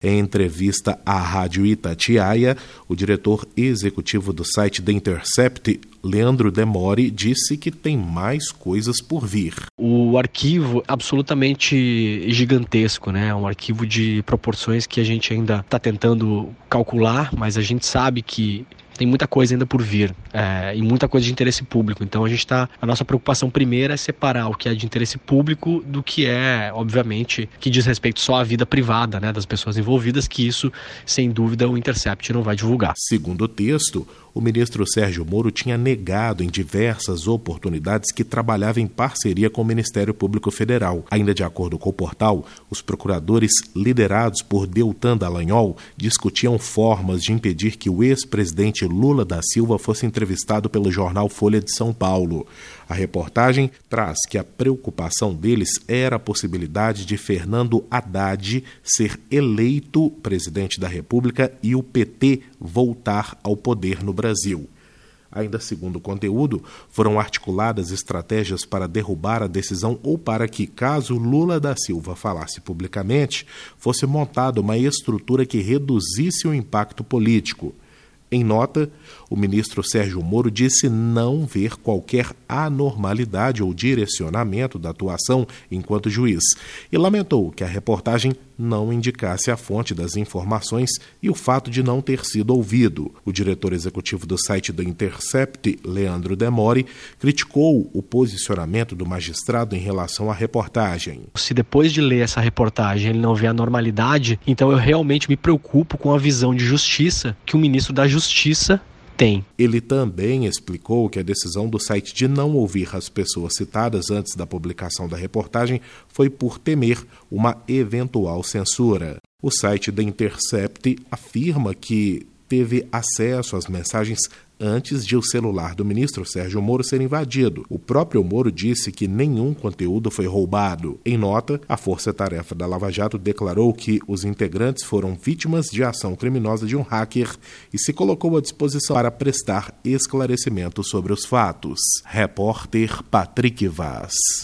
Em entrevista à Rádio Itatiaia, o diretor executivo do site The Intercept, Leandro Demore, disse que tem mais coisas por vir. O arquivo é absolutamente gigantesco, né? É um arquivo de proporções que a gente ainda está tentando calcular, mas a gente sabe que tem muita coisa ainda por vir é, e muita coisa de interesse público. Então a gente está. A nossa preocupação primeira é separar o que é de interesse público do que é, obviamente, que diz respeito só à vida privada né, das pessoas envolvidas, que isso, sem dúvida, o Intercept não vai divulgar. Segundo o texto, o ministro Sérgio Moro tinha negado em diversas oportunidades que trabalhava em parceria com o Ministério Público Federal. Ainda de acordo com o portal, os procuradores liderados por Deltan Dallagnol discutiam formas de impedir que o ex-presidente Lula da Silva fosse entrevistado pelo jornal Folha de São Paulo. A reportagem traz que a preocupação deles era a possibilidade de Fernando Haddad ser eleito presidente da República e o PT voltar ao poder no Brasil. Ainda segundo o conteúdo, foram articuladas estratégias para derrubar a decisão ou para que, caso Lula da Silva falasse publicamente, fosse montada uma estrutura que reduzisse o impacto político. Em nota, o ministro Sérgio Moro disse não ver qualquer anormalidade ou direcionamento da atuação enquanto juiz e lamentou que a reportagem não indicasse a fonte das informações e o fato de não ter sido ouvido. O diretor executivo do site do Intercept, Leandro Demore, criticou o posicionamento do magistrado em relação à reportagem. Se depois de ler essa reportagem ele não vê a normalidade, então eu realmente me preocupo com a visão de justiça que o ministro da Justiça tem. Ele também explicou que a decisão do site de não ouvir as pessoas citadas antes da publicação da reportagem foi por temer uma eventual censura. O site da Intercept afirma que teve acesso às mensagens antes de o celular do ministro Sérgio Moro ser invadido. O próprio Moro disse que nenhum conteúdo foi roubado. Em nota, a Força Tarefa da Lava Jato declarou que os integrantes foram vítimas de ação criminosa de um hacker e se colocou à disposição para prestar esclarecimento sobre os fatos. Repórter Patrick Vaz.